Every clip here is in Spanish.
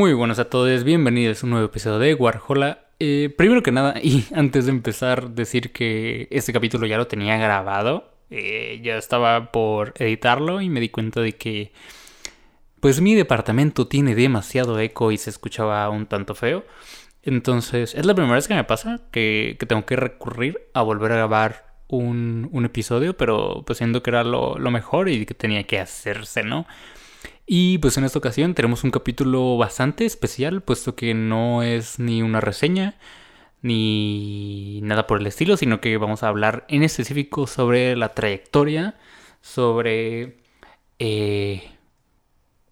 Muy buenos a todos, bienvenidos a un nuevo episodio de Warhola. Eh, primero que nada, y antes de empezar, decir que este capítulo ya lo tenía grabado. Eh, ya estaba por editarlo y me di cuenta de que pues mi departamento tiene demasiado eco y se escuchaba un tanto feo. Entonces, es la primera vez que me pasa que, tengo que recurrir a volver a grabar un, episodio, pero pues siendo que era lo, lo mejor y que tenía que hacerse, ¿no? Y pues en esta ocasión tenemos un capítulo bastante especial, puesto que no es ni una reseña ni nada por el estilo, sino que vamos a hablar en específico sobre la trayectoria, sobre eh,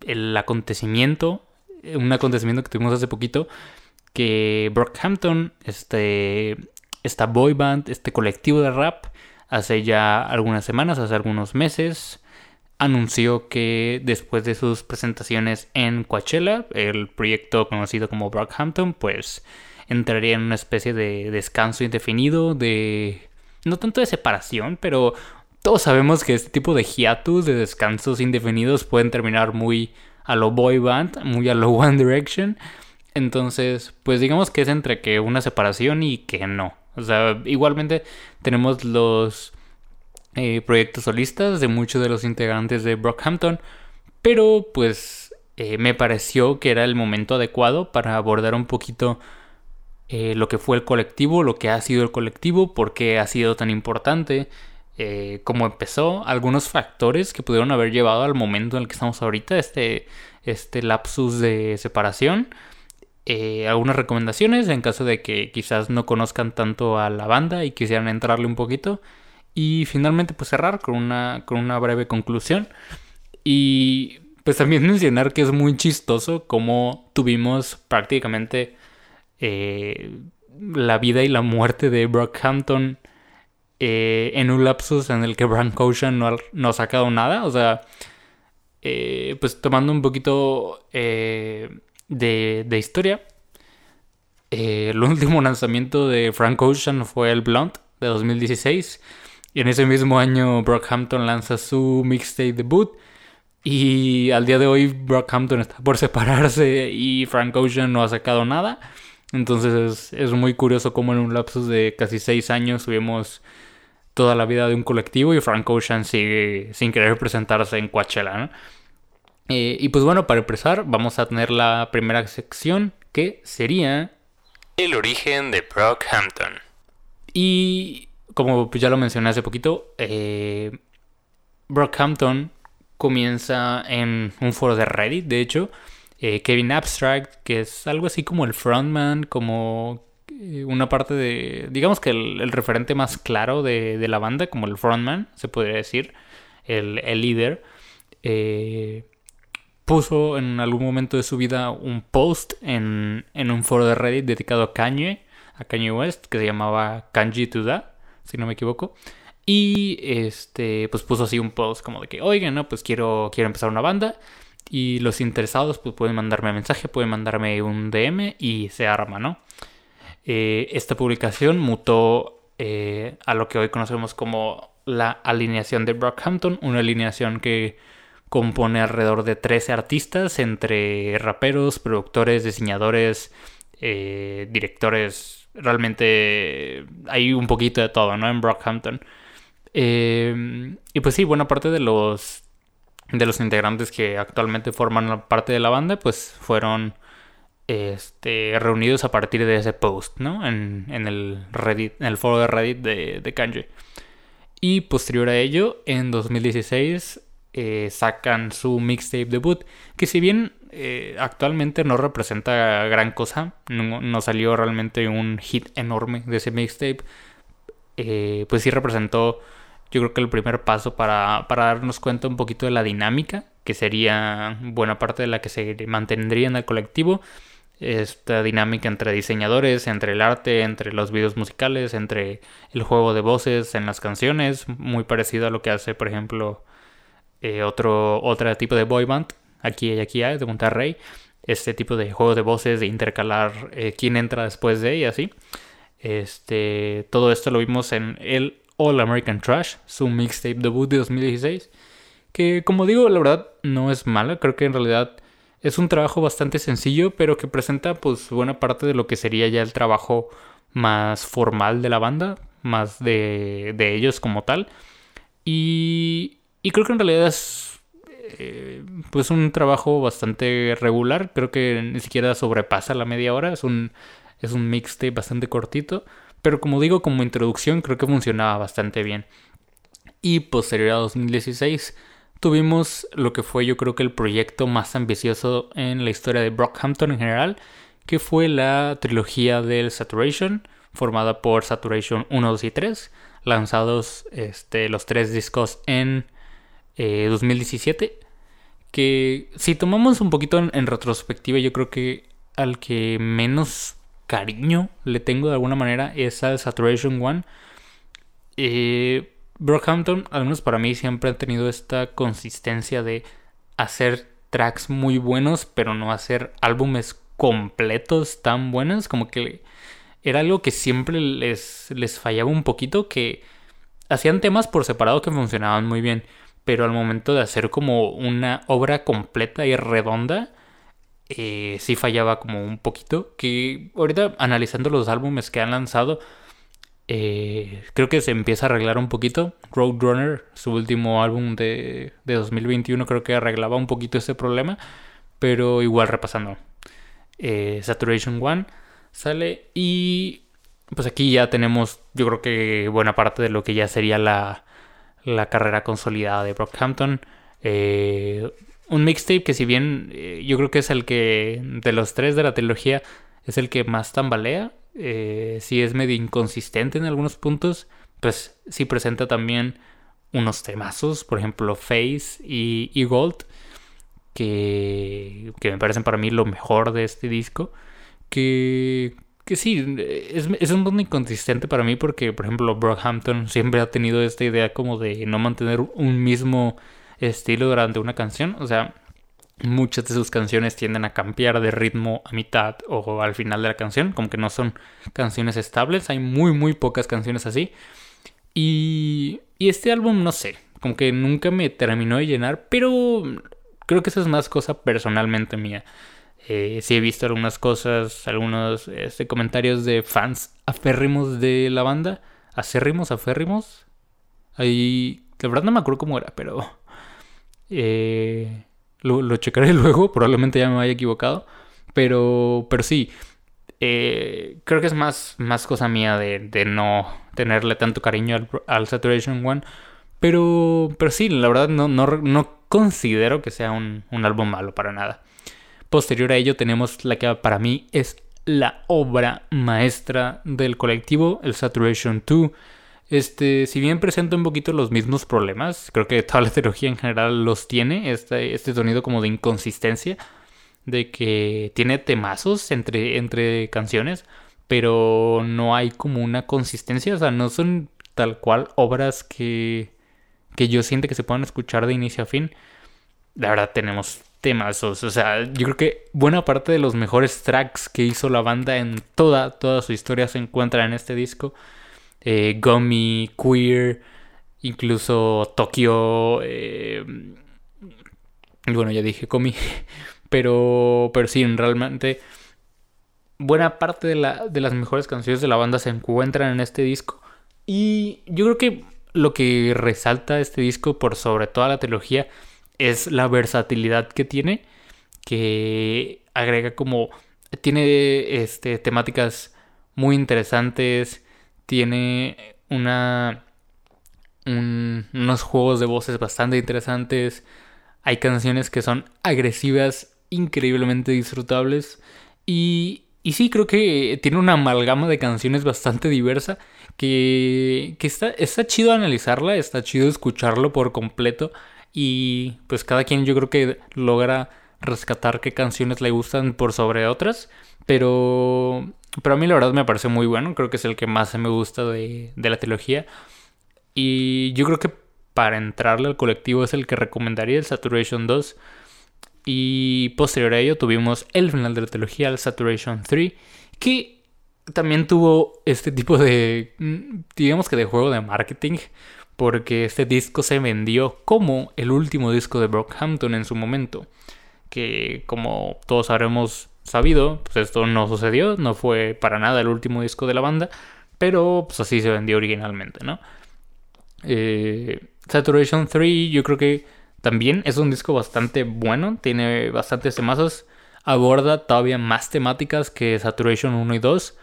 el acontecimiento, un acontecimiento que tuvimos hace poquito, que Brockhampton, este, esta boy band, este colectivo de rap, hace ya algunas semanas, hace algunos meses, anunció que después de sus presentaciones en Coachella, el proyecto conocido como Brockhampton, pues entraría en una especie de descanso indefinido, de... no tanto de separación, pero todos sabemos que este tipo de hiatus, de descansos indefinidos, pueden terminar muy a lo boy band, muy a lo One Direction. Entonces, pues digamos que es entre que una separación y que no. O sea, igualmente tenemos los eh, proyectos solistas de muchos de los integrantes de Brockhampton, pero pues eh, me pareció que era el momento adecuado para abordar un poquito eh, lo que fue el colectivo, lo que ha sido el colectivo, por qué ha sido tan importante, cómo empezó, algunos factores que pudieron haber llevado al momento en el que estamos ahorita, este, este lapsus de separación. algunas recomendaciones en caso de que quizás no conozcan tanto a la banda y quisieran entrarle un poquito. Y finalmente pues cerrar con una, con una breve conclusión. Y pues también mencionar que es muy chistoso como tuvimos prácticamente eh, la vida y la muerte de Brockhampton eh, en un lapsus en el que Frank Ocean no, no ha sacado nada. O sea, eh, pues tomando un poquito de, de, historia. el último lanzamiento de Frank Ocean fue el Blunt de 2016. Y en ese mismo año Brockhampton lanza su mixtape debut. Y al día de hoy Brockhampton está por separarse y Frank Ocean no ha sacado nada. Entonces es, muy curioso cómo en un lapsus de casi seis años subimos toda la vida de un colectivo y Frank Ocean sigue sin querer presentarse en Coachella. Eh, y pues bueno, para empezar vamos a tener la primera sección que sería... El origen de Brockhampton. Y como ya lo mencioné hace poquito, eh, Brockhampton comienza en un foro de Reddit, de hecho. Eh, Kevin Abstract, que es algo así como el frontman, como eh, una parte de, digamos que el, referente más claro de, la banda, como el frontman, se podría decir, el, líder, puso en algún momento de su vida un post en, en, un foro de Reddit dedicado a Kanye, a Kanye West, que se llamaba Kanji to That si no me equivoco. Y este, pues puso así un post como de que, oigan, no, pues quiero, quiero empezar una banda. Y los interesados pues pueden mandarme mensaje, pueden mandarme un DM y se arma, ¿no? Eh, esta publicación mutó eh, a lo que hoy conocemos como la alineación de Brockhampton, una alineación que compone alrededor de 13 artistas entre raperos, productores, diseñadores, eh, directores realmente hay un poquito de todo, ¿no? En Brockhampton. Eh, y pues sí, buena parte de los de los integrantes que actualmente forman parte de la banda, pues fueron este, reunidos a partir de ese post, ¿no? En, el Reddit, en el foro de Reddit de, de Kanji. Y posterior a ello, en 2016 eh, sacan su mixtape debut, que si bien eh, actualmente no representa gran cosa. No, salió realmente un hit enorme de ese mixtape. Eh, pues sí representó, yo creo que el primer paso para, darnos cuenta un poquito de la dinámica, que sería buena parte de la que se mantendría en el colectivo. esta dinámica entre diseñadores, entre el arte, entre los videos musicales, entre el juego de voces en las canciones, muy parecido a lo que hace, por ejemplo, eh, otro, otro tipo de boy band, aquí y aquí hay, de Monterrey, este tipo de juego de voces, de intercalar eh, quién entra después de y así. Este, todo esto lo vimos en el All American Trash, su mixtape debut de 2016, que como digo, la verdad no es mala, creo que en realidad es un trabajo bastante sencillo, pero que presenta pues buena parte de lo que sería ya el trabajo más formal de la banda, más de, de ellos como tal. Y, y creo que en realidad es eh, pues un trabajo bastante regular, creo que ni siquiera sobrepasa la media hora, es un, es un mixtape bastante cortito, pero como digo, como introducción creo que funcionaba bastante bien. Y posterior a 2016 tuvimos lo que fue yo creo que el proyecto más ambicioso en la historia de Brockhampton en general, que fue la trilogía del Saturation, formada por Saturation 1, 2 y 3, lanzados este, los tres discos en 2017, eh, que si tomamos un poquito en, retrospectiva, yo creo que al que menos cariño le tengo de alguna manera es al Saturation 1. Eh, Brockhampton, al menos para mí, siempre ha tenido esta consistencia de hacer tracks muy buenos, pero no hacer álbumes completos tan buenos. Como que era algo que siempre les, les fallaba un poquito, que hacían temas por separado que funcionaban muy bien, pero al momento de hacer como una obra completa y redonda, eh, sí fallaba como un poquito. Que ahorita analizando los álbumes que han lanzado, eh, creo que se empieza a arreglar un poquito. Roadrunner, su último álbum de, de 2021, creo que arreglaba un poquito ese problema. Pero igual repasando. Eh, Saturation One sale y pues aquí ya tenemos yo creo que buena parte de lo que ya sería la, la carrera consolidada de Brockhampton. Eh, un mixtape que si bien yo creo que es el que de los tres de la trilogía es el que más tambalea eh, si es medio inconsistente en algunos puntos, pues sí presenta también unos temazos, por ejemplo Face y, Gold, que, que, me parecen para mí lo mejor de este disco, que, que sí, es, es un poco inconsistente para mí porque, por ejemplo, Brockhampton siempre ha tenido esta idea como de no mantener un mismo estilo durante una canción, o sea, muchas de sus canciones tienden a cambiar de ritmo a mitad o al final de la canción, como que no son canciones estables, hay muy muy pocas canciones así. Y, y este álbum, no sé, como que nunca me terminó de llenar, pero creo que eso es más cosa personalmente mía. Eh, sí he visto algunas cosas, algunos este, comentarios de fans aférrimos de la banda. Acérrimos, aférrimos. Ahí, de verdad no me acuerdo cómo era, pero... Eh, lo, checaré luego, probablemente ya me haya equivocado. Pero, pero sí, eh, creo que es más, más cosa mía de, de no tenerle tanto cariño al, Saturation One. Pero, pero sí, la verdad no, no, no considero que sea un, un, álbum malo para nada. Posterior a ello tenemos la que para mí es la obra maestra del colectivo, el Saturation 2 este, si bien presenta un poquito los mismos problemas, creo que toda la trilogía en general los tiene, este, este sonido como de inconsistencia, de que tiene temazos entre, entre canciones, pero no hay como una consistencia, o sea, no son tal cual obras que, que yo siento que se puedan escuchar de inicio a fin. La verdad tenemos temazos, o sea, yo creo que buena parte de los mejores tracks que hizo la banda en toda, toda su historia se encuentra en este disco eh, Gummy, Queer, incluso Tokio. Eh, bueno, ya dije Gummy, pero, pero sí, realmente buena parte de, la, de las mejores canciones de la banda se encuentran en este disco. Y yo creo que lo que resalta este disco por sobre toda la trilogía es la versatilidad que tiene, que agrega como tiene este temáticas muy interesantes, tiene una unos juegos de voces bastante interesantes. Hay canciones que son agresivas, increíblemente disfrutables. Y, y sí, creo que tiene una amalgama de canciones bastante diversa. Que, que está, está chido analizarla, está chido escucharlo por completo. Y pues cada quien yo creo que logra rescatar qué canciones le gustan por sobre otras. Pero, pero a mí la verdad me parece muy bueno. Creo que es el que más me gusta de, de la trilogía. Y yo creo que para entrarle al colectivo es el que recomendaría el Saturation 2. Y posterior a ello tuvimos el final de la trilogía, el Saturation 3, que también tuvo este tipo de, mm, digamos que de juego de marketing, porque este disco se vendió como el último disco de Brockhampton en su momento, que como todos habremos sabido, pues esto no sucedió, no fue para nada el último disco de la banda, pero pues así se vendió originalmente, ¿no? Eh, Saturation 3 yo creo que también es un disco bastante bueno, tiene bastantes temazos, aborda todavía más temáticas que Saturation 1 y 2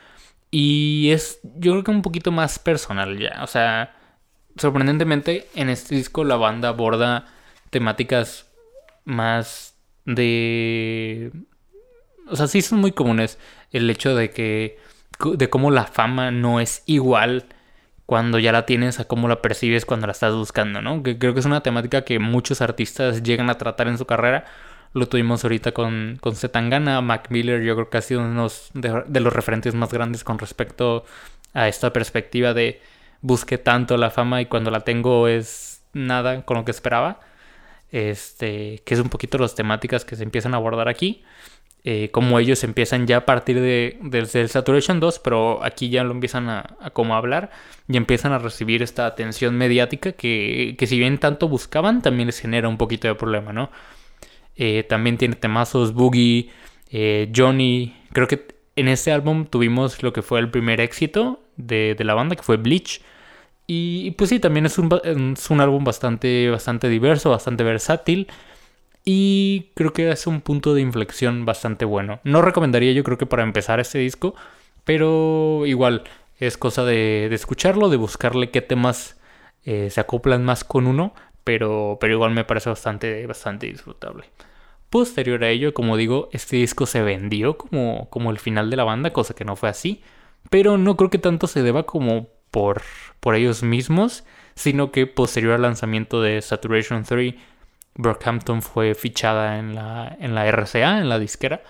y es yo creo que un poquito más personal ya, o sea, sorprendentemente en este disco la banda aborda temáticas más de... O sea, sí son muy comunes el hecho de que... de cómo la fama no es igual cuando ya la tienes a cómo la percibes cuando la estás buscando, ¿no? Que creo que es una temática que muchos artistas llegan a tratar en su carrera. Lo tuvimos ahorita con, con Zetangana, Mac Miller, yo creo que ha sido uno de, de los referentes más grandes con respecto a esta perspectiva de busqué tanto la fama y cuando la tengo es nada con lo que esperaba. Este, que es un poquito las temáticas que se empiezan a abordar aquí. Eh, como ellos empiezan ya a partir de, del Saturation 2, pero aquí ya lo empiezan a, como hablar y empiezan a recibir esta atención mediática que, que, si bien tanto buscaban, también les genera un poquito de problema, ¿no? Eh, también tiene temazos Boogie, eh, Johnny. Creo que en este álbum tuvimos lo que fue el primer éxito de, de la banda, que fue Bleach. Y, pues sí, también es un, es un álbum bastante, bastante diverso, bastante versátil. Y creo que es un punto de inflexión bastante bueno. No recomendaría yo creo que para empezar este disco, pero igual es cosa de, escucharlo, de buscarle qué temas eh, se acoplan más con uno, pero, pero igual me parece bastante, bastante disfrutable. Posterior a ello, como digo, este disco se vendió como, como el final de la banda, cosa que no fue así, pero no creo que tanto se deba como por, por ellos mismos, sino que posterior al lanzamiento de Saturation 3 Brockhampton fue fichada en la, en la RCA, en la disquera.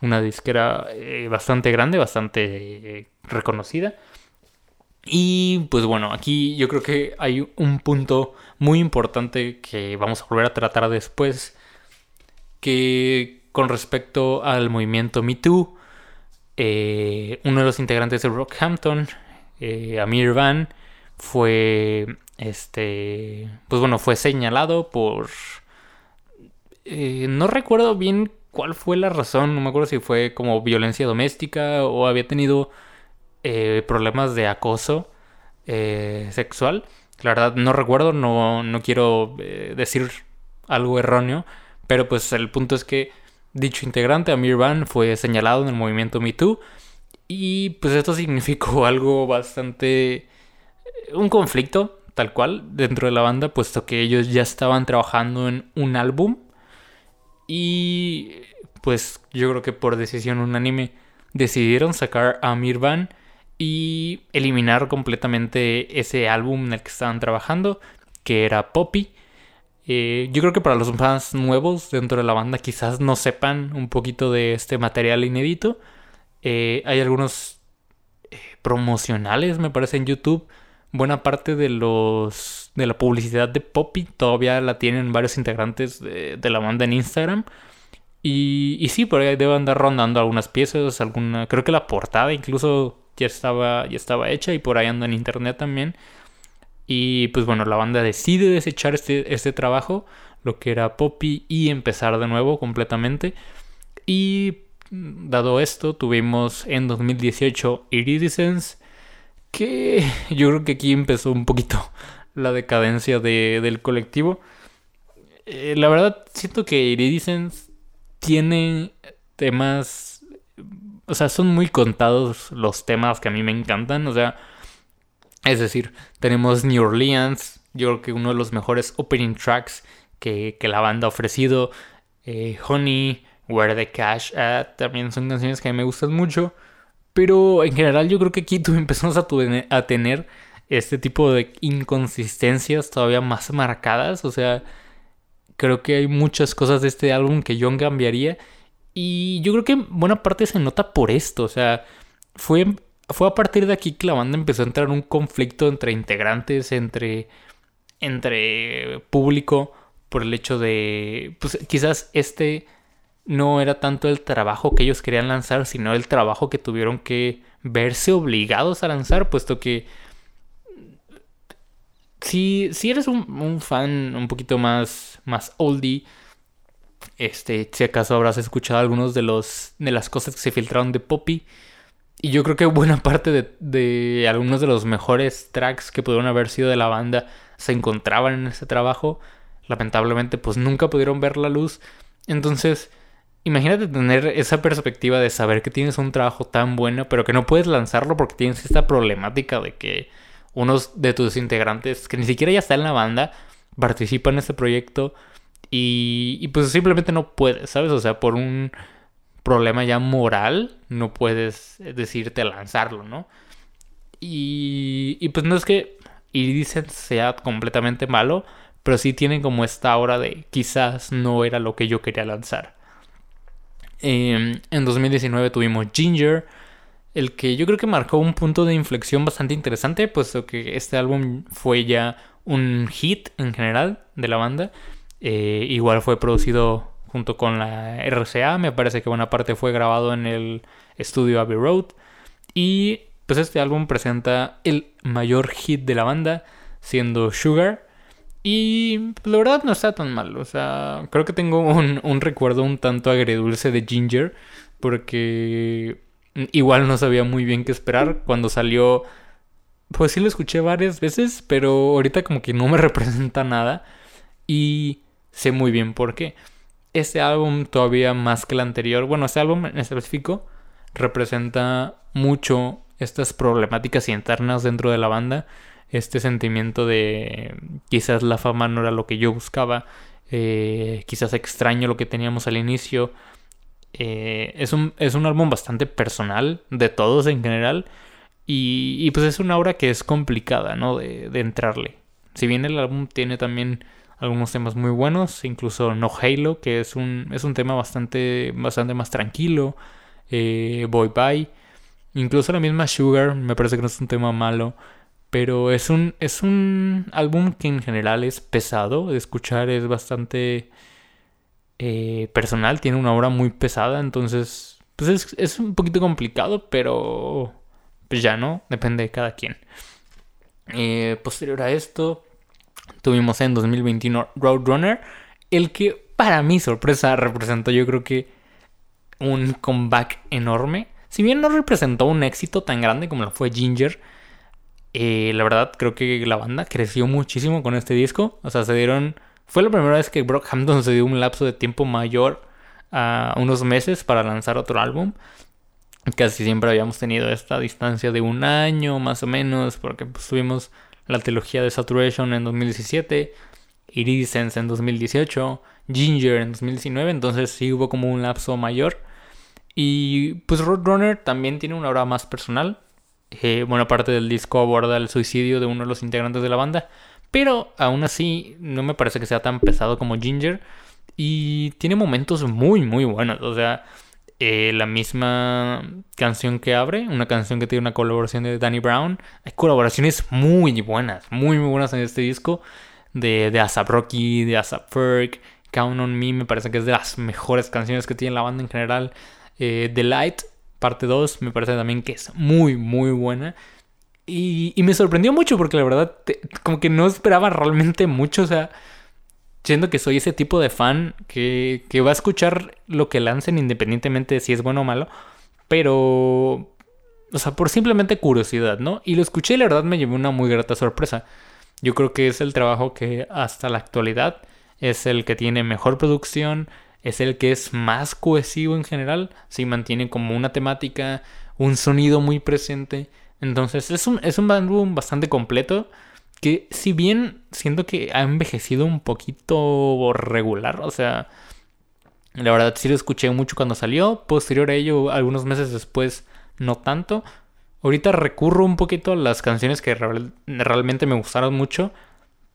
Una disquera eh, bastante grande, bastante eh, reconocida. Y pues bueno, aquí yo creo que hay un punto muy importante que vamos a volver a tratar después. Que con respecto al movimiento Me Too, eh, uno de los integrantes de Brockhampton, Amir Van, fue este. Pues bueno, fue señalado por eh, no recuerdo bien cuál fue la razón, no me acuerdo si fue como violencia doméstica o había tenido eh, problemas de acoso eh, sexual. La verdad no recuerdo, no, no quiero decir algo erróneo, pero pues el punto es que dicho integrante, Amir Van, fue señalado en el movimiento MeToo y pues esto significó algo bastante... un conflicto tal cual dentro de la banda, puesto que ellos ya estaban trabajando en un álbum y pues yo creo que por decisión unánime decidieron sacar a Mirvan y eliminar completamente ese álbum en el que estaban trabajando, que era Poppy. Eh, yo creo que para los fans nuevos dentro de la banda quizás no sepan un poquito de este material inédito. Eh, hay algunos eh, promocionales, me parece, en YouTube. Buena parte de los de la publicidad de Poppy todavía la tienen varios integrantes de, la banda en Instagram. Y, y, sí, por ahí debe andar rondando algunas piezas, alguna, creo que la portada incluso ya estaba, ya estaba hecha y por ahí anda en internet también. Y pues bueno, la banda decide desechar este, este trabajo, lo que era Poppy, y empezar de nuevo completamente. Y dado esto, tuvimos en 2018 Iridescence, que yo creo que aquí empezó un poquito la decadencia del colectivo. Eh, la verdad, siento que Iridescence tiene temas. O sea, son muy contados los temas que a mí me encantan. O sea, es decir, tenemos New Orleans, yo creo que uno de los mejores opening tracks que, la banda ha ofrecido. Eh, Honey, Where the Cash At, también son canciones que a mí me gustan mucho. Pero en general, yo creo que aquí tú empezamos a, tener este tipo de inconsistencias todavía más marcadas. O sea, Creo que hay muchas cosas de este álbum que yo cambiaría. Y yo creo que buena parte se nota por esto. O sea, fue, fue a partir de aquí que la banda empezó a entrar en un conflicto entre integrantes, entre, entre público, por el hecho de, pues quizás este no era tanto el trabajo que ellos querían lanzar, sino el trabajo que tuvieron que verse obligados a lanzar, puesto que si, si eres un, fan un poquito más, más oldie, este, si acaso habrás escuchado algunos de, los, de las cosas que se filtraron de Poppy. Y yo creo que buena parte de, de algunos de los mejores tracks que pudieron haber sido de la banda se encontraban en ese trabajo. Lamentablemente, pues nunca pudieron ver la luz. Entonces, imagínate tener esa perspectiva de saber que tienes un trabajo tan bueno, pero que no puedes lanzarlo porque tienes esta problemática de que unos de tus integrantes, que ni siquiera ya está en la banda, participan en este proyecto y, pues simplemente no puedes, ¿sabes? O sea, por un problema ya moral, no puedes decirte lanzarlo, ¿no? Y, pues no es que dicen sea completamente malo, pero sí tienen como esta hora de quizás no era lo que yo quería lanzar. Em, en 2019 tuvimos Ginger, el que yo creo que marcó un punto de inflexión bastante interesante, puesto que este álbum fue ya un hit en general de la banda. Eh, igual fue producido junto con la RCA, me parece que buena parte fue grabado en el estudio Abbey Road. Y pues este álbum presenta el mayor hit de la banda, siendo Sugar. Y la verdad no está tan mal. O sea, creo que tengo un, recuerdo un tanto agredulce de Ginger. Porque igual no sabía muy bien qué esperar. Cuando salió, pues sí lo escuché varias veces. Pero ahorita como que no me representa nada. Y sé muy bien por qué. Este álbum todavía más que el anterior. Bueno, este álbum en específico representa mucho estas problemáticas internas dentro de la banda este sentimiento de quizás la fama no era lo que yo buscaba, eh, quizás extraño lo que teníamos al inicio. Eh, es, un, es un álbum bastante personal, de todos en general, y, pues es una obra que es complicada, ¿no? De, entrarle. Si bien el álbum tiene también algunos temas muy buenos, incluso No Halo, que es un, es un tema bastante, bastante más tranquilo, eh, Boy Bye, incluso la misma Sugar, me parece que no es un tema malo. Pero es un, es un álbum que en general es pesado de escuchar, es bastante eh, personal, tiene una obra muy pesada, entonces pues es, un poquito complicado, pero pues ya no, depende de cada quien. Eh, posterior a esto, tuvimos en 2021 Roadrunner, el que para mi sorpresa representó yo creo que un comeback enorme. Si bien no representó un éxito tan grande como lo fue Ginger, eh, la verdad, creo que la banda creció muchísimo con este disco. O sea, se dieron. Fue la primera vez que Brockhampton se dio un lapso de tiempo mayor a unos meses para lanzar otro álbum. Casi siempre habíamos tenido esta distancia de un año más o menos, porque pues, tuvimos la trilogía de Saturation en 2017, Iridescence en 2018, Ginger en 2019, entonces sí hubo como un lapso mayor. Y pues Roadrunner también tiene una hora más personal, eh, buena parte del disco aborda el suicidio de uno de los integrantes de la banda, pero aún así no me parece que sea tan pesado como Ginger y tiene momentos muy muy buenos, o sea, eh, la misma canción que abre, una canción que tiene una colaboración de Danny Brown, hay colaboraciones muy buenas, muy muy buenas en este disco de, de ASAP Rocky, de ASAP Ferg, Count on Me me parece que es de las mejores canciones que tiene la banda en general. Eh, The Light parte 2 me parece también que es muy, muy buena. Y, me sorprendió mucho porque la verdad, como que no esperaba realmente mucho. O sea, siendo que soy ese tipo de fan que, que va a escuchar lo que lancen independientemente de si es bueno o malo. Pero, o sea, por simplemente curiosidad, ¿no? Y lo escuché y la verdad me llevó una muy grata sorpresa. Yo creo que es el trabajo que hasta la actualidad es el que tiene mejor producción, es el que es más cohesivo en general, si mantiene como una temática, un sonido muy presente. Entonces es un, es un álbum bastante completo que si bien siento que ha envejecido un poquito regular, o sea, la verdad sí lo escuché mucho cuando salió, posterior a ello, algunos meses después, no tanto. Ahorita recurro un poquito a las canciones que realmente me gustaron mucho,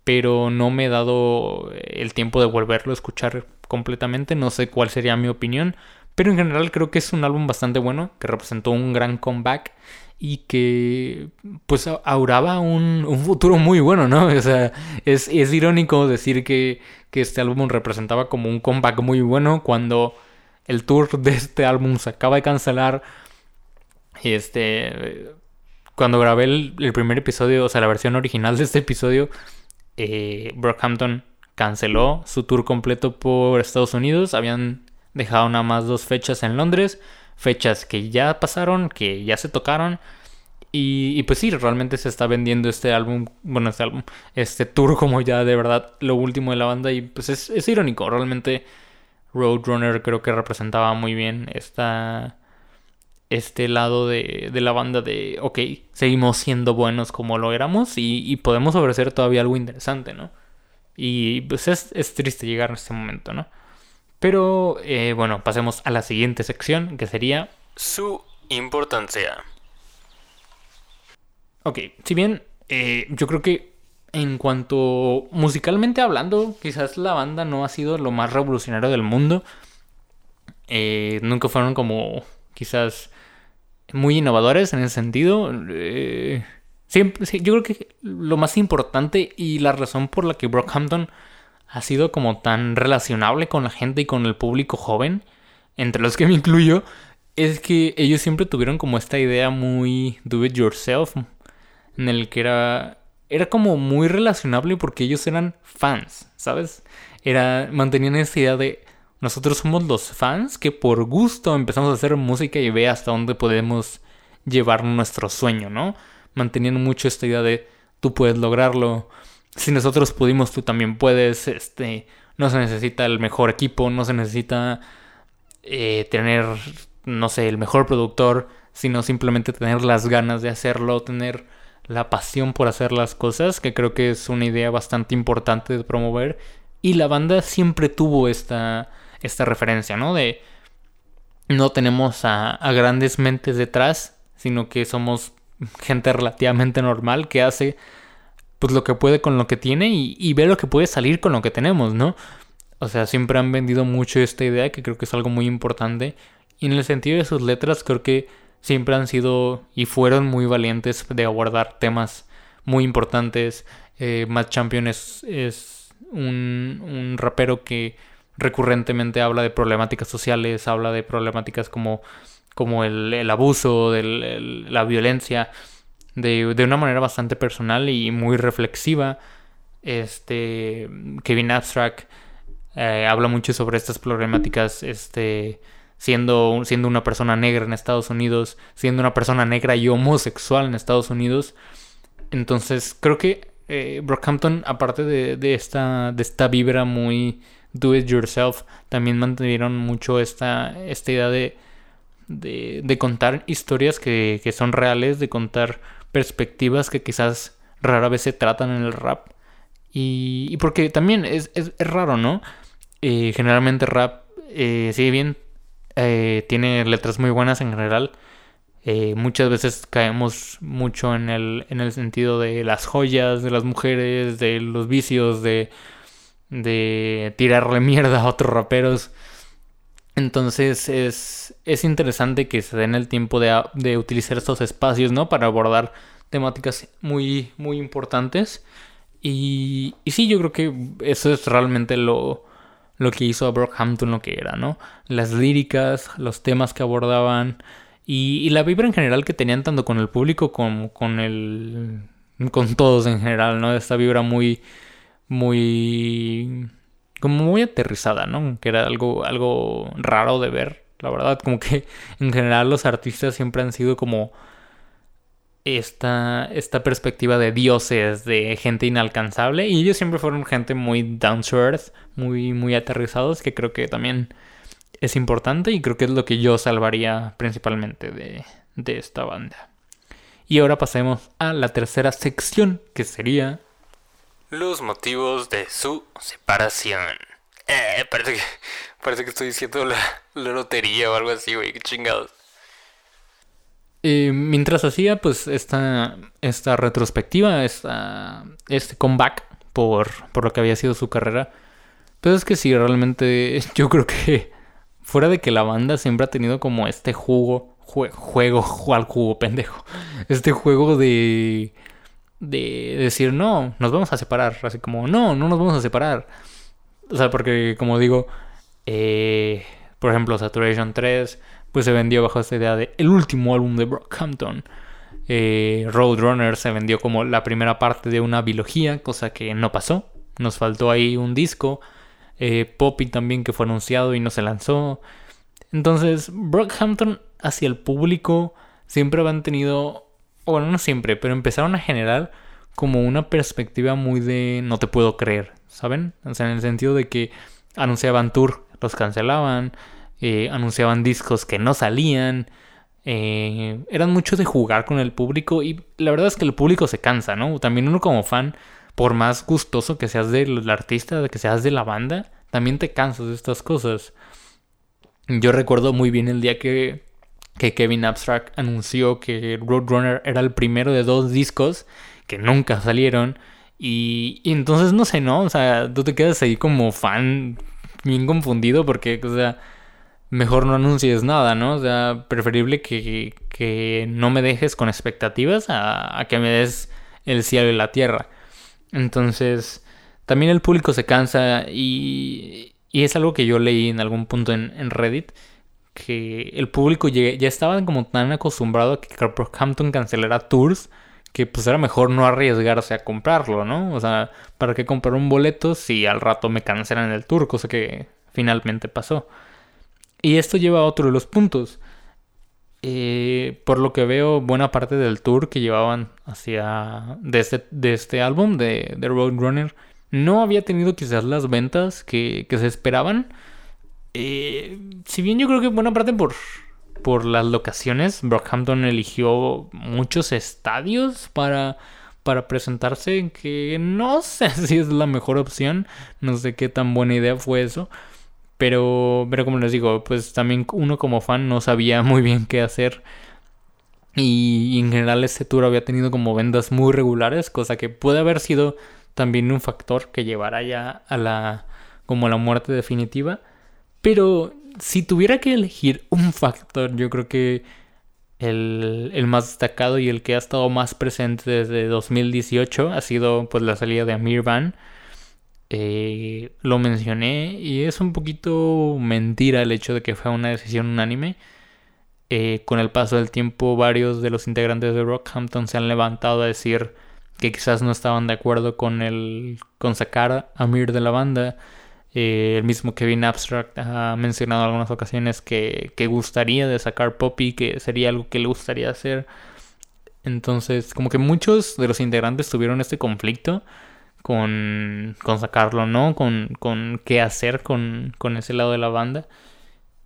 pero no me he dado el tiempo de volverlo a escuchar completamente, no sé cuál sería mi opinión, pero en general creo que es un álbum bastante bueno, que representó un gran comeback y que pues auraba un, un futuro muy bueno, ¿no? O sea, es, es irónico decir que, que este álbum representaba como un comeback muy bueno cuando el tour de este álbum se acaba de cancelar. Este. Cuando grabé el, primer episodio, o sea, la versión original de este episodio, eh, Brockhampton canceló su tour completo por Estados Unidos. Habían dejado nada más dos fechas en Londres. Fechas que ya pasaron, que ya se tocaron. Y, pues sí, realmente se está vendiendo este álbum, bueno, este álbum, este tour como ya de verdad lo último de la banda. Y pues es, es irónico, realmente Roadrunner creo que representaba muy bien esta, este lado de, de, la banda de, ok, seguimos siendo buenos como lo éramos y, podemos ofrecer todavía algo interesante, ¿no? Y pues es, es triste llegar a este momento, ¿no? Pero eh, bueno, pasemos a la siguiente sección que sería su importancia. Ok, si bien eh, yo creo que en cuanto musicalmente hablando, quizás la banda no ha sido lo más revolucionario del mundo. Eh, nunca fueron como quizás muy innovadores en ese sentido. Eh, siempre, yo creo que lo más importante y la razón por la que Brockhampton ha sido como tan relacionable con la gente y con el público joven, entre los que me incluyo, es que ellos siempre tuvieron como esta idea muy do it yourself, en el que era era como muy relacionable porque ellos eran fans, ¿sabes? Era, mantenían esa idea de nosotros somos los fans que por gusto empezamos a hacer música y ve hasta dónde podemos llevar nuestro sueño, ¿no? Mantenían mucho esta idea de tú puedes lograrlo, si nosotros pudimos tú también puedes, este, no se necesita el mejor equipo, no se necesita eh, tener, no sé, el mejor productor, sino simplemente tener las ganas de hacerlo, tener la pasión por hacer las cosas, que creo que es una idea bastante importante de promover. Y la banda siempre tuvo esta, esta referencia, ¿no? De no tenemos a, grandes mentes detrás, sino que somos gente relativamente normal que hace pues lo que puede con lo que tiene y, ve lo que puede salir con lo que tenemos, ¿no? O sea, siempre han vendido mucho esta idea que creo que es algo muy importante. Y en el sentido de sus letras, creo que siempre han sido y fueron muy valientes de abordar temas muy importantes. Eh, Champion es, un, rapero que recurrentemente habla de problemáticas sociales, habla de problemáticas como, como el, abuso, de la violencia, de, de, una manera bastante personal y muy reflexiva. Este, Kevin Abstract eh, habla mucho sobre estas problemáticas este, siendo, siendo una persona negra en Estados Unidos, siendo una persona negra y homosexual en Estados Unidos. Entonces creo que eh, Brockhampton, aparte de, esta, de esta vibra muy do it yourself, también mantuvieron mucho esta, esta idea de, de, contar historias que, son reales, de contar perspectivas que quizás rara vez se tratan en el rap. Y, porque también es, raro, ¿no? Eh, generalmente rap, eh, bien eh, tiene letras muy buenas en general. Eh, muchas veces caemos mucho en el, en el sentido de las joyas, de las mujeres, de los vicios, de, de tirarle mierda a otros raperos. Entonces es, es interesante que se den el tiempo de, de, utilizar estos espacios, ¿no? Para abordar temáticas muy, muy importantes. Y, y sí, yo creo que eso es realmente lo, lo que hizo a Brockhampton lo que era, ¿no? Las líricas, los temas que abordaban y, la vibra en general que tenían tanto con el público como con el... con todos en general, ¿no? Esta vibra muy... muy... como muy aterrizada, ¿no? Que era algo, algo raro de ver, la verdad, como que en general los artistas siempre han sido como esta, esta perspectiva de dioses, de gente inalcanzable. Y ellos siempre fueron gente muy down to earth, muy, muy aterrizados, que creo que también es importante y creo que es lo que yo salvaría principalmente de, de esta banda. Y ahora pasemos a la tercera sección, que sería... Los motivos de su separación. Eh, parece que, parece que estoy diciendo la, la lotería o algo así, güey, qué chingados. Eh, mientras hacía pues esta, esta retrospectiva, esta, este comeback por, por lo que había sido su carrera. Pero es que sí, realmente yo creo que fuera de que la banda siempre ha tenido como este jugo, juego, al jugo, pendejo. Este juego de, de decir, no, nos vamos a separar. Así como, no, no nos vamos a separar. O sea, porque como digo, eh, por ejemplo, Saturation 3, pues se vendió bajo esta idea de el último álbum de Brockhampton. Eh, Roadrunner se vendió como la primera parte de una biología, cosa que no pasó. Nos faltó ahí un disco. Eh, Poppy también que fue anunciado y no se lanzó. Entonces, Brockhampton hacia el público siempre han tenido, bueno, no siempre, pero empezaron a generar como una perspectiva muy de no te puedo creer, ¿saben? O sea, en el sentido de que anunciaban tour, los cancelaban, eh, anunciaban discos que no salían, eh, eran mucho de jugar con el público y la verdad es que el público se cansa, ¿no? También uno como fan, por más gustoso que seas del artista, de que seas de la banda, también te cansas de estas cosas. Yo recuerdo muy bien el día que, que Kevin Abstract anunció que Roadrunner era el primero de dos discos que nunca salieron. Y, entonces no sé, ¿no? O sea, tú te quedas ahí como fan bien confundido porque, o sea, mejor no anuncies nada, ¿no? O sea, preferible que, que no me dejes con expectativas a, que me des el cielo y la tierra. Entonces, también el público se cansa y, y es algo que yo leí en algún punto en Reddit, que el público ya, ya estaba como tan acostumbrado a que Hampton cancelara tours que pues era mejor no arriesgarse a comprarlo, ¿no? O sea, ¿para qué comprar un boleto si al rato me cancelan el tour? Cosa que finalmente pasó. Y esto lleva a otro de los puntos. Eh, por lo que veo, buena parte del tour que llevaban hacia de este, de este álbum de, de Roadrunner no había tenido quizás las ventas que, que se esperaban. Eh, si bien yo creo que buena parte por, por las locaciones, Brockhampton eligió muchos estadios para, para presentarse, que no sé si es la mejor opción, no sé qué tan buena idea fue eso. Pero, pero como les digo, pues también uno como fan no sabía muy bien qué hacer. Y, en general este tour había tenido como vendas muy regulares, cosa que puede haber sido también un factor que llevara ya a la como a la muerte definitiva. Pero si tuviera que elegir un factor, yo creo que el, el, más destacado y el que ha estado más presente desde 2018 ha sido pues la salida de Amir Van eh, lo mencioné y es un poquito mentira el hecho de que fue una decisión unánime. Eh, con el paso del tiempo, varios de los integrantes de Rockhampton se han levantado a decir que quizás no estaban de acuerdo con el con sacar a Mir de la banda. Eh, el mismo Kevin Abstract ha mencionado en algunas ocasiones que, que gustaría de sacar Poppy, que sería algo que le gustaría hacer. Entonces, como que muchos de los integrantes tuvieron este conflicto con, con sacarlo, ¿no? Con, con qué hacer con, con ese lado de la banda.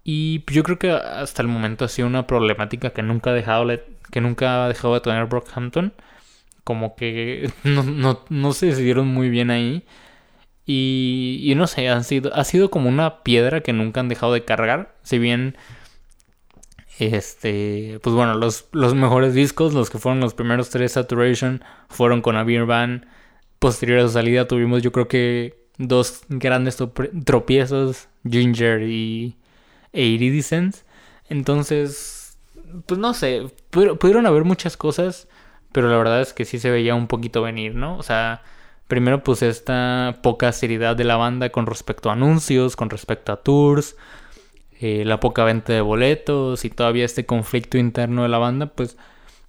Y yo creo que hasta el momento ha sido una problemática que nunca ha dejado, que nunca ha dejado de tener Brockhampton. Como que no, no, no se decidieron muy bien ahí. Y, y, no sé, han sido, ha sido como una piedra que nunca han dejado de cargar. Si bien, este, pues bueno, los, los mejores discos, los que fueron los primeros tres Saturation, fueron con Avir Van posterior a su salida tuvimos yo creo que dos grandes tropiezos, Ginger y e Iridescence. Entonces, pues no sé, pudieron haber muchas cosas, pero la verdad es que sí se veía un poquito venir, ¿no? O sea, primero pues esta poca seriedad de la banda con respecto a anuncios, con respecto a tours, eh, la poca venta de boletos y todavía este conflicto interno de la banda, pues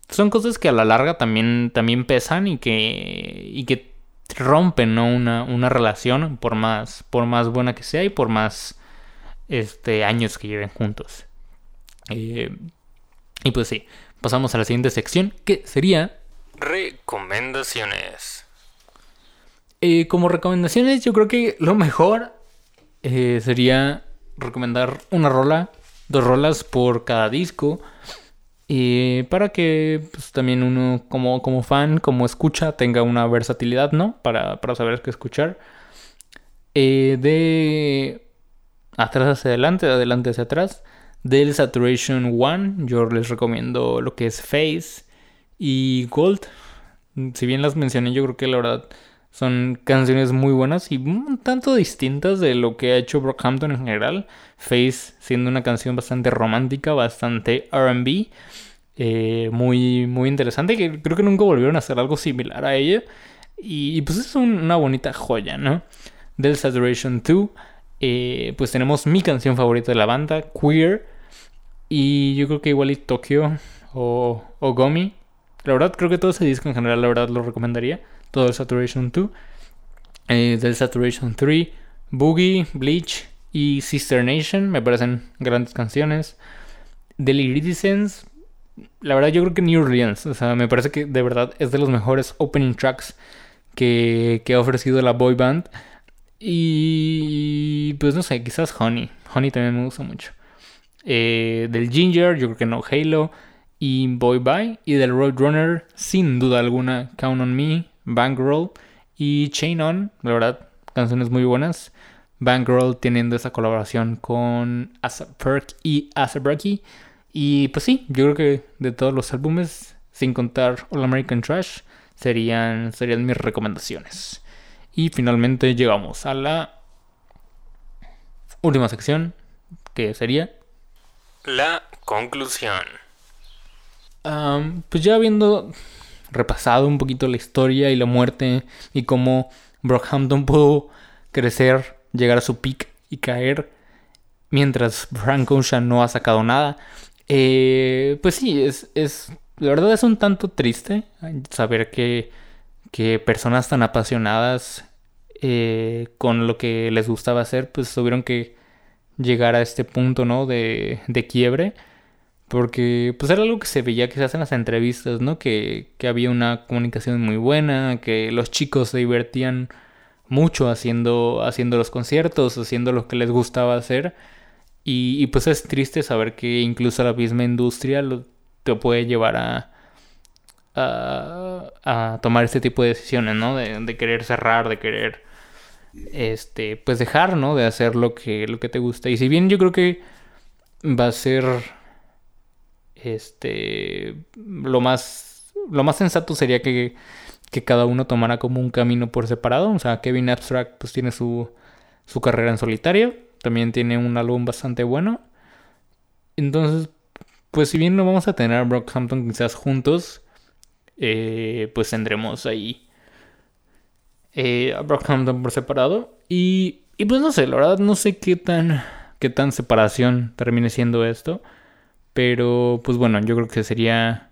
son cosas que a la larga también, también pesan y que, y que rompen ¿no? una, una relación por más, por más buena que sea y por más este, años que lleven juntos. Eh, y pues sí, pasamos a la siguiente sección que sería... Recomendaciones. Eh, como recomendaciones yo creo que lo mejor eh, sería recomendar una rola, dos rolas por cada disco. Para que pues, también uno como, como fan, como escucha, tenga una versatilidad, ¿no? Para, saber qué escuchar. Eh, de atrás hacia adelante, de adelante hacia atrás. Del Saturation One, yo les recomiendo lo que es Face y Gold. Si bien las mencioné, yo creo que la verdad Son canciones muy buenas y un tanto distintas de lo que ha hecho Brockhampton en general. Face siendo una canción bastante romántica, bastante RB. Eh, muy, muy interesante. Que creo que nunca volvieron a hacer algo similar a ella. Y, pues es una bonita joya, ¿no? Del Saturation 2. Eh, pues tenemos mi canción favorita de la banda, Queer. Y yo creo que igual y Tokyo o, o Gomi. La verdad, creo que todo ese disco en general, la verdad, lo recomendaría. Todo el Saturation 2. Eh, del Saturation 3, Boogie, Bleach y Sister Nation. Me parecen grandes canciones. Del Iridescence, la verdad, yo creo que New Orleans. O sea, me parece que de verdad es de los mejores opening tracks que, que ha ofrecido la boy band. Y pues no sé, quizás Honey. Honey también me gusta mucho. Eh, del Ginger, yo creo que no Halo. Y Boy Bye. Y del Roadrunner, sin duda alguna, Count on Me, Bankroll y Chain On. La verdad, canciones muy buenas. Bankroll teniendo esa colaboración con Perk y Asabraki. Y pues sí, yo creo que de todos los álbumes, sin contar All American Trash, serían, serían mis recomendaciones. Y finalmente llegamos a la última sección, que sería la conclusión. pues ya habiendo repasado un poquito la historia y la muerte y cómo Brockhampton pudo crecer, llegar a su peak y caer, mientras Frank Ocean no ha sacado nada. Eh, pues sí, es, es, la verdad es un tanto triste saber que, que personas tan apasionadas eh, con lo que les gustaba hacer, pues tuvieron que llegar a este punto, ¿no? De, de quiebre. Porque pues era algo que se veía quizás en las entrevistas, ¿no? Que, que había una comunicación muy buena, que los chicos se divertían mucho haciendo, haciendo los conciertos, haciendo lo que les gustaba hacer. Y, pues es triste saber que incluso la misma industria lo, te puede llevar a, a, tomar este tipo de decisiones, ¿no? De, querer cerrar, de querer, este, pues dejar, ¿no? De hacer lo que, lo que te gusta. Y si bien yo creo que va a ser, este, lo más, lo más sensato sería que, que cada uno tomara como un camino por separado. O sea, Kevin Abstract pues tiene su, su carrera en solitario también tiene un álbum bastante bueno. Entonces, pues si bien no vamos a tener a Brockhampton quizás juntos, eh, pues tendremos ahí eh, a Brockhampton por separado. Y, y pues no sé, la verdad no sé qué tan, qué tan separación termine siendo esto. Pero pues bueno, yo creo que sería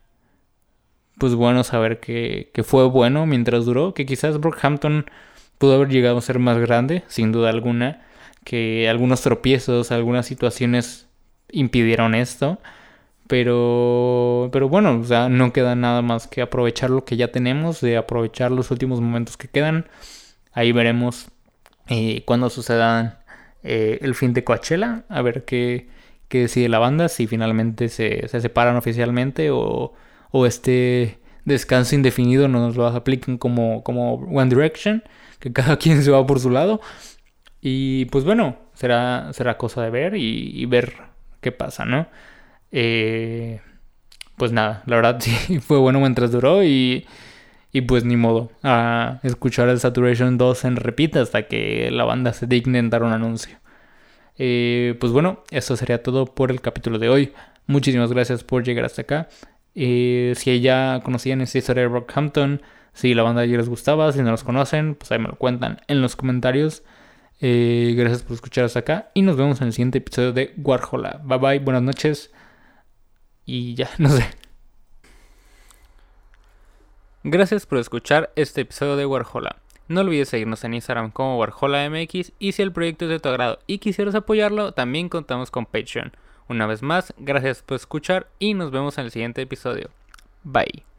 pues bueno saber que, que fue bueno mientras duró. Que quizás Brockhampton pudo haber llegado a ser más grande, sin duda alguna que algunos tropiezos, algunas situaciones impidieron esto. Pero, pero bueno, o sea, no queda nada más que aprovechar lo que ya tenemos, de aprovechar los últimos momentos que quedan. Ahí veremos eh, cuando suceda eh, el fin de Coachella, a ver qué, qué, decide la banda, si finalmente se, se separan oficialmente o, o, este descanso indefinido nos lo apliquen como, como One Direction, que cada quien se va por su lado. Y pues bueno, será, será cosa de ver y, ver qué pasa, ¿no? Eh, pues nada, la verdad sí fue bueno mientras duró y, y pues ni modo a escuchar el Saturation 2 en repeat hasta que la banda se digne en dar un anuncio. Eh, pues bueno, eso sería todo por el capítulo de hoy. Muchísimas gracias por llegar hasta acá. Eh, si ya conocían esta historia de Rockhampton, si la banda ya les gustaba, si no los conocen, pues ahí me lo cuentan en los comentarios. Eh, gracias por escuchar hasta acá y nos vemos en el siguiente episodio de Warhola. Bye bye, buenas noches y ya, no sé. Gracias por escuchar este episodio de Warhola. No olvides seguirnos en Instagram como WarholaMX y si el proyecto es de tu agrado y quisieras apoyarlo, también contamos con Patreon. Una vez más, gracias por escuchar y nos vemos en el siguiente episodio. Bye.